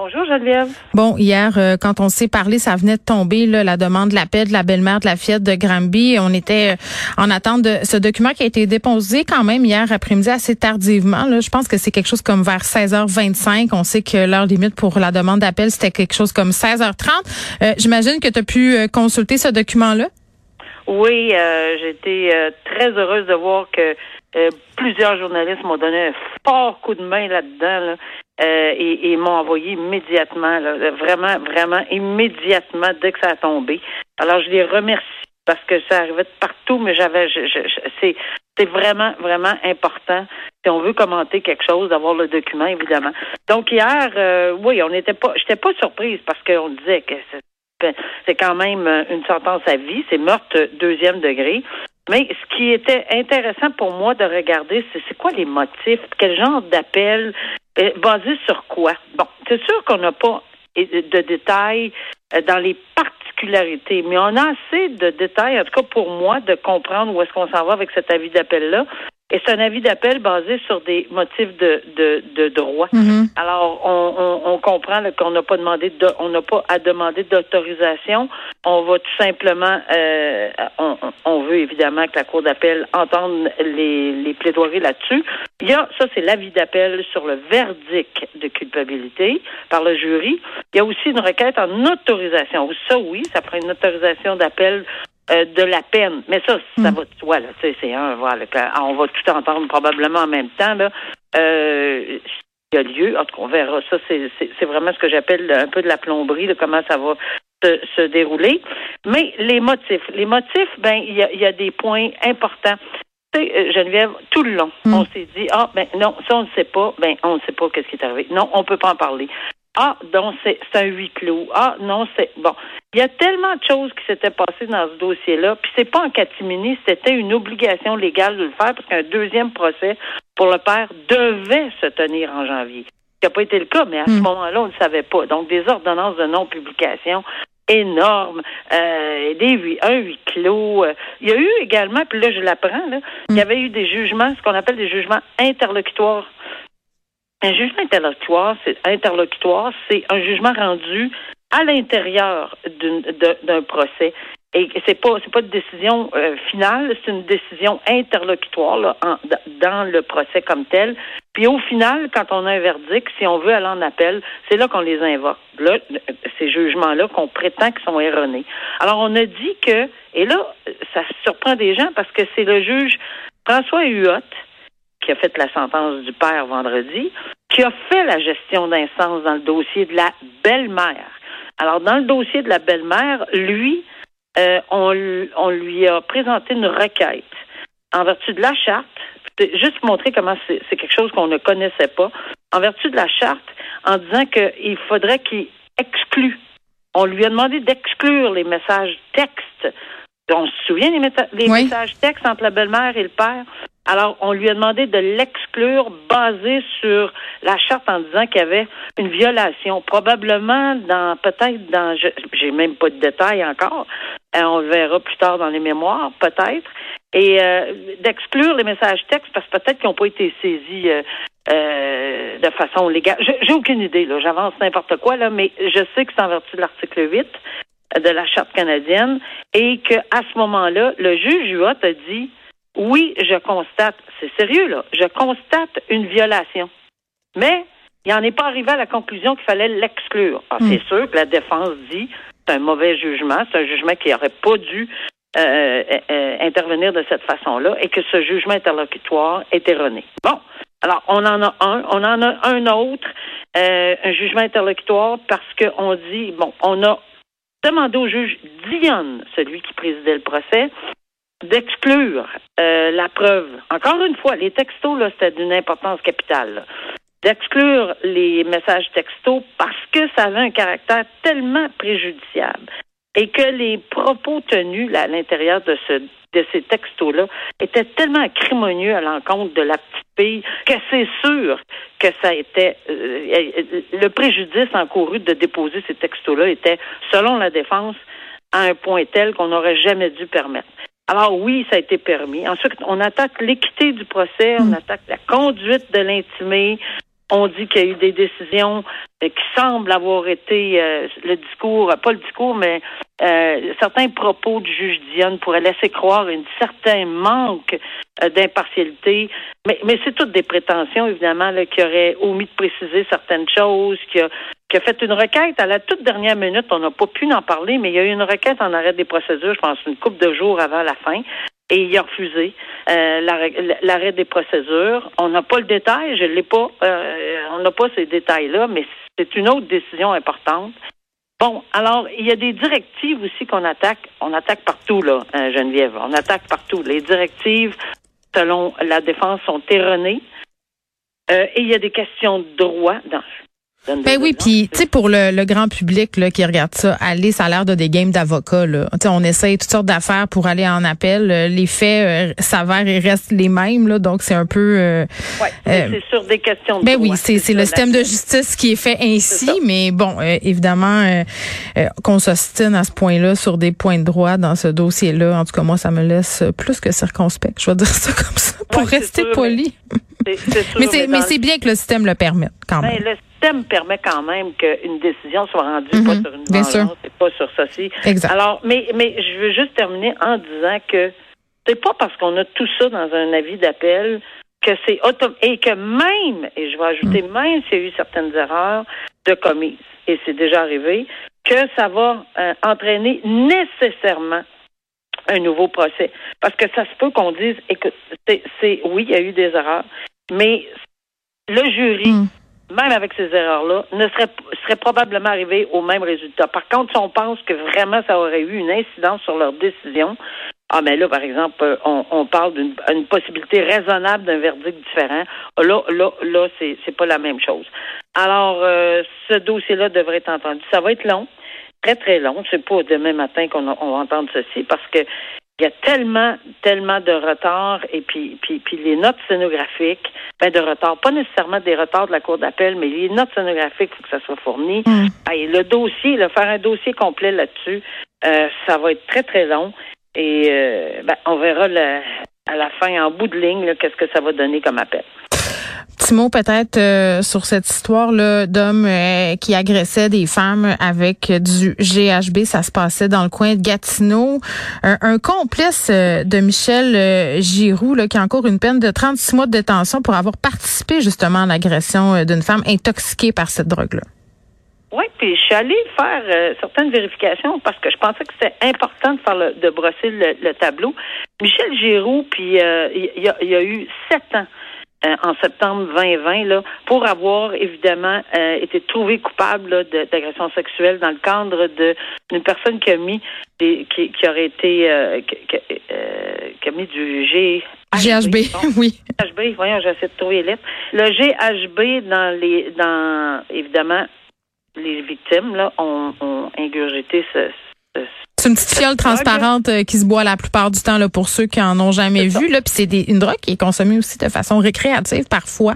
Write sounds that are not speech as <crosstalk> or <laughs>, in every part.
Bonjour, Geneviève. Bon, hier, euh, quand on s'est parlé, ça venait de tomber, là, la demande de l'appel de la belle-mère de la fillette de Granby. On était euh, en attente de ce document qui a été déposé quand même hier après-midi assez tardivement. Là. Je pense que c'est quelque chose comme vers 16h25. On sait que l'heure limite pour la demande d'appel, c'était quelque chose comme 16h30. Euh, J'imagine que tu as pu consulter ce document-là? Oui, euh, j'ai été euh, très heureuse de voir que euh, plusieurs journalistes m'ont donné un fort coup de main là-dedans là, euh, et, et m'ont envoyé immédiatement, là, vraiment, vraiment immédiatement dès que ça a tombé. Alors, je les remercie parce que ça arrivait de partout, mais j'avais, je, je- c'est, c'est vraiment, vraiment important si on veut commenter quelque chose, d'avoir le document, évidemment. Donc hier, euh, oui, on n'était pas, j'étais pas surprise parce qu'on disait que c'est quand même euh, une sentence à vie, c'est meurtre deuxième degré. Mais ce qui était intéressant pour moi de regarder, c'est c'est quoi les motifs, quel genre d'appel, basé sur quoi? Bon, c'est sûr qu'on n'a pas de détails euh, dans les particularités, mais on a assez de détails, en tout cas pour moi, de comprendre où est-ce qu'on s'en va avec cet avis d'appel-là. Et c'est un avis d'appel basé sur des motifs de, de, de droit. Alors, on, on, on comprend qu'on n'a pas demandé, de, on n'a pas à demander d'autorisation. On va tout simplement, euh, on, on veut évidemment que la cour d'appel entende les, les plaidoiries là-dessus. Il y a, ça c'est l'avis d'appel sur le verdict de culpabilité par le jury. Il y a aussi une requête en autorisation. Ça oui, ça prend une autorisation d'appel euh, de la peine. Mais ça, ça va de soi, là. Tu sais, c'est un, voilà. que- On va tout entendre probablement en même temps, là. Euh, il y a lieu. En tout cas, on verra. Ça, c'est, vraiment ce que j'appelle un peu de la plomberie, de comment ça va se, se dérouler. Mais les motifs. Les motifs, ben, il y a, il y a des points importants. Tu sais, euh, Geneviève, tout le long, on s'est dit, ah, ben, non, ça, on ne sait pas. Ben, on ne sait pas qu'est-ce qui est arrivé. Non, on peut pas en parler. Ah, donc c'est un huis clos. Ah, non, c'est bon. Il y a tellement de choses qui s'étaient passées dans ce dossier-là, puis c'est pas en catimini, c'était une obligation légale de le faire parce qu'un deuxième procès pour le père devait se tenir en janvier. Ce qui n'a pas été le cas, mais à ce moment-là, on ne savait pas. Donc, des ordonnances de non-publication énormes, euh, des un huis clos. euh. Il y a eu également, puis là, je l'apprends, il y avait eu des jugements, ce qu'on appelle des jugements interlocutoires un jugement interlocutoire, c'est interlocutoire, c'est un jugement rendu à l'intérieur de- d'un procès. Et c'est pas c'est pas une décision euh, finale, c'est une décision interlocutoire dans le procès comme tel. Puis au final, quand on a un verdict, si on veut aller en appel, c'est là qu'on les invoque. Là, ces jugements-là qu'on prétend qu'ils sont erronés. Alors on a dit que, et là, ça surprend des gens parce que c'est le juge François Huot qui a fait la sentence du père vendredi, qui a fait la gestion d'instance dans le dossier de la belle-mère. Alors, dans le dossier de la belle-mère, lui, euh, on, lui a présenté une requête en vertu de la charte. Juste pour montrer comment c'est quelque chose qu'on ne connaissait pas. En vertu de la charte, en disant qu'il faudrait qu'il exclue. On lui a demandé d'exclure les messages textes. On se souvient des Oui. messages textes entre la belle-mère et le père? Alors, on lui a demandé de l'exclure basé sur la charte en disant qu'il y avait une violation, probablement dans, peut-être dans, j'ai même pas de détails encore, Euh, on le verra plus tard dans les mémoires, peut-être, et euh, d'exclure les messages textes parce que peut-être qu'ils n'ont pas été saisis euh, euh, de façon légale. J'ai aucune idée, là, j'avance n'importe quoi, là, mais je sais que c'est en vertu de l'article 8 de la Charte canadienne et qu'à ce moment-là, le juge Huot a dit oui, je constate, c'est sérieux là, je constate une violation. Mais il n'en est pas arrivé à la conclusion qu'il fallait l'exclure. Ah, C'est sûr que la défense dit c'est un mauvais jugement, c'est un jugement qui n'aurait pas dû euh, euh, intervenir de cette façon-là et que ce jugement interlocutoire est erroné. Bon, alors on en a un, on en a un autre, euh, un jugement interlocutoire parce qu'on dit, bon, on a demandé au juge Dionne, celui qui présidait le procès, d'exclure euh, la preuve. Encore une fois, les textos, là, c'était d'une importance capitale. D'exclure les messages textos parce que ça avait un caractère tellement préjudiciable et que les propos tenus là, à l'intérieur de ce de ces textos-là étaient tellement acrimonieux à l'encontre de la petite fille que c'est sûr que ça était euh, le préjudice encouru de déposer ces textos-là était, selon la défense, à un point tel qu'on n'aurait jamais dû permettre. Alors oui, ça a été permis. Ensuite, on attaque l'équité du procès, on attaque la conduite de l'intimé. On dit qu'il y a eu des décisions euh, qui semblent avoir été euh, le discours, pas le discours, mais euh, certains propos du juge Dionne pourraient laisser croire un certain manque euh, d'impartialité. Mais, mais c'est toutes des prétentions, évidemment, là, qui auraient omis de préciser certaines choses, qui a, qui a fait une requête à la toute dernière minute. On n'a pas pu en parler, mais il y a eu une requête en arrêt des procédures, je pense, une couple de jours avant la fin. Et il a refusé euh, l'arrêt des procédures. On n'a pas le détail, je l'ai pas. euh, on n'a pas ces détails-là, mais c'est une autre décision importante. Bon, alors, il y a des directives aussi qu'on attaque. On attaque partout, là, euh, Geneviève. On attaque partout. Les directives, selon la défense, sont erronées. Euh, et il y a des questions de droit dans Ben oui, puis tu sais pour le, le grand public là, qui regarde ça, aller, ça a l'air de des games d'avocats là. Tu sais, on essaye toutes sortes d'affaires pour aller en appel. Euh, Les faits euh, s'avèrent et restent les mêmes là, donc c'est un peu. euh, Ouais, euh, c'est sur des questions de ben droit. oui, c'est c'est le système de justice qui est fait ainsi, mais bon, euh, évidemment qu'on s'ostine à ce point-là sur des points de droit dans ce dossier-là. En tout cas, moi, ça me laisse plus que circonspect. Je vais dire ça comme ça pour Ouais, rester poli. Mais c'est mais c'est bien que le système le permette quand Ben, même. Système permet quand même qu'une décision soit rendue Mhm, pas sur une et pas sur ceci. Exact. Alors, mais, mais je veux juste terminer en disant que c'est pas parce qu'on a tout ça dans un avis d'appel que c'est autom et que même, et je vais ajouter Mm. même s'il y a eu certaines erreurs de commises, et c'est déjà arrivé, que ça va euh, entraîner nécessairement un nouveau procès. Parce que ça se peut qu'on dise, écoute, c'est, c'est- oui, il y a eu des erreurs, mais le jury, Mm. Même avec ces erreurs-là, ne serait, serait probablement arrivé au même résultat. Par contre, si on pense que vraiment ça aurait eu une incidence sur leur décision, ah mais là, par exemple, euh, on, on parle d'une une possibilité raisonnable d'un verdict différent. Là, là, là, c'est, pas la même chose. Alors, euh, ce dossier-là devrait être entendu. Ça va être long, très très long. C'est pas demain matin qu'on va entendre ceci parce que il y a tellement, tellement de retard et puis, puis, puis les notes scénographiques, ben de retard, pas nécessairement des retards de la cour d'appel, mais les notes scénographiques, il faut que ça soit fourni. Mm. Et le dossier, là, faire un dossier complet là-dessus, euh, ça va être très, très long. Et euh, ben, on verra le- à la fin, en bout de ligne, qu'est-ce que ça va donner comme appel. Petit mot peut-être euh, sur cette histoire là d'hommes euh, qui agressaient des femmes avec du GHB. Ça se passait dans le coin de Gatineau. Un, complice euh, de Michel euh, Giroux là, qui a encore une peine de 36 mois de détention pour avoir participé justement à l'agression euh, d'une femme intoxiquée par cette drogue-là. Oui, puis je suis allée faire euh, certaines vérifications parce que je pensais que c'était important de faire le, de brosser le, le tableau. Michel Giroux, puis euh, il y, a, il y a eu sept ans euh, en septembre 2020 là, pour avoir évidemment euh, été trouvé coupable d'agression sexuelle dans le cadre d'une personne qui a mis des, qui, qui aurait été euh, qui, qui- euh, qui a mis du G GHB, Bon. <laughs> oui. GHB, voyons, j'essaie de trouver les lettres. Le GHB dans les dans évidemment les victimes là ont, ont ingurgité ce, ce- C'est une petite fiole <laughs> transparente euh, qui se boit la plupart du temps là, pour ceux qui en ont jamais vu. Là, puis c'est des- une drogue qui est consommée aussi de façon récréative parfois.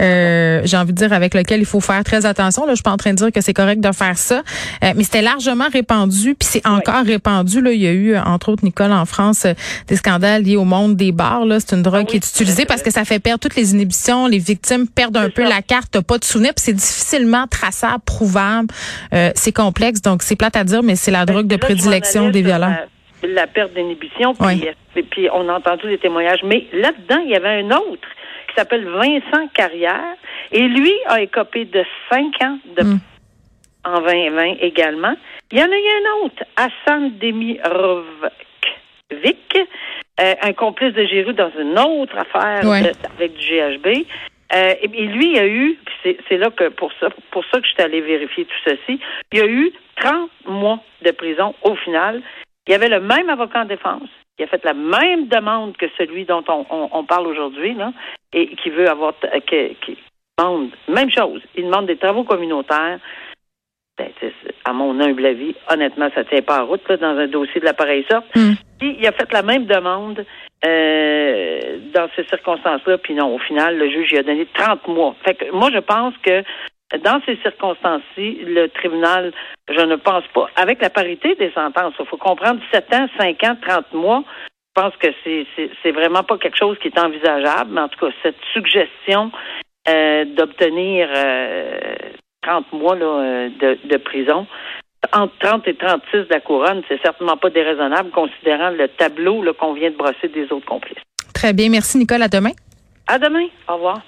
Euh, J'ai envie de dire avec lequel il faut faire très attention. Là, je suis pas en train de dire que c'est correct de faire ça, Euh, mais c'était largement répandu. Puis c'est encore répandu. Là, il y a eu entre autres Nicole en France euh, des scandales liés au monde des bars. Là, c'est une drogue Ah oui, qui est utilisée parce que ça fait perdre toutes les inhibitions. Les victimes perdent un peu ça. la carte, t'as pas de souvenir. Puis c'est difficilement traçable, prouvable. Euh, c'est complexe. Donc c'est plate à dire, mais c'est la drogue de Ben, je m'en prédilection des la perte d'inhibition, puis, Oui. et puis on a entendu des témoignages. Mais là-dedans, il y avait un autre qui s'appelle Vincent Carrière, et lui a écopé de cinq ans de Mm. en 2020 également. Il y en a eu un autre, Hassan Demirovic, euh, un complice de Giroud dans une autre affaire de- avec du GHB. Euh, et, et lui, il a eu, c'est là que pour ça, pour ça que je suis allée vérifier tout ceci, il a eu 30 mois de prison au final. Il y avait le même avocat en défense. Il a fait la même demande que celui dont on, parle aujourd'hui, et qui veut avoir, que- qui demande, même chose. Il demande des travaux communautaires. Ben, à mon humble avis, honnêtement, ça tient pas en route là, dans un dossier de la pareille sorte. Mm. Il a fait la même demande euh, dans ces circonstances-là, puis non, au final, le juge lui a donné 30 mois. Fait que moi, je pense que dans ces circonstances-ci, le tribunal, je ne pense pas, avec la parité des sentences, il faut comprendre 7 ans, 5 ans, 30 mois, je pense que c'est vraiment pas quelque chose qui est envisageable, mais en tout cas, cette suggestion euh, d'obtenir euh, 30 mois là, euh, de, de prison, entre 30 et 36 de la couronne, c'est certainement pas déraisonnable considérant le tableau qu'on vient de brosser des autres complices. Très bien. Merci, Nicole. À demain. À demain. Au revoir.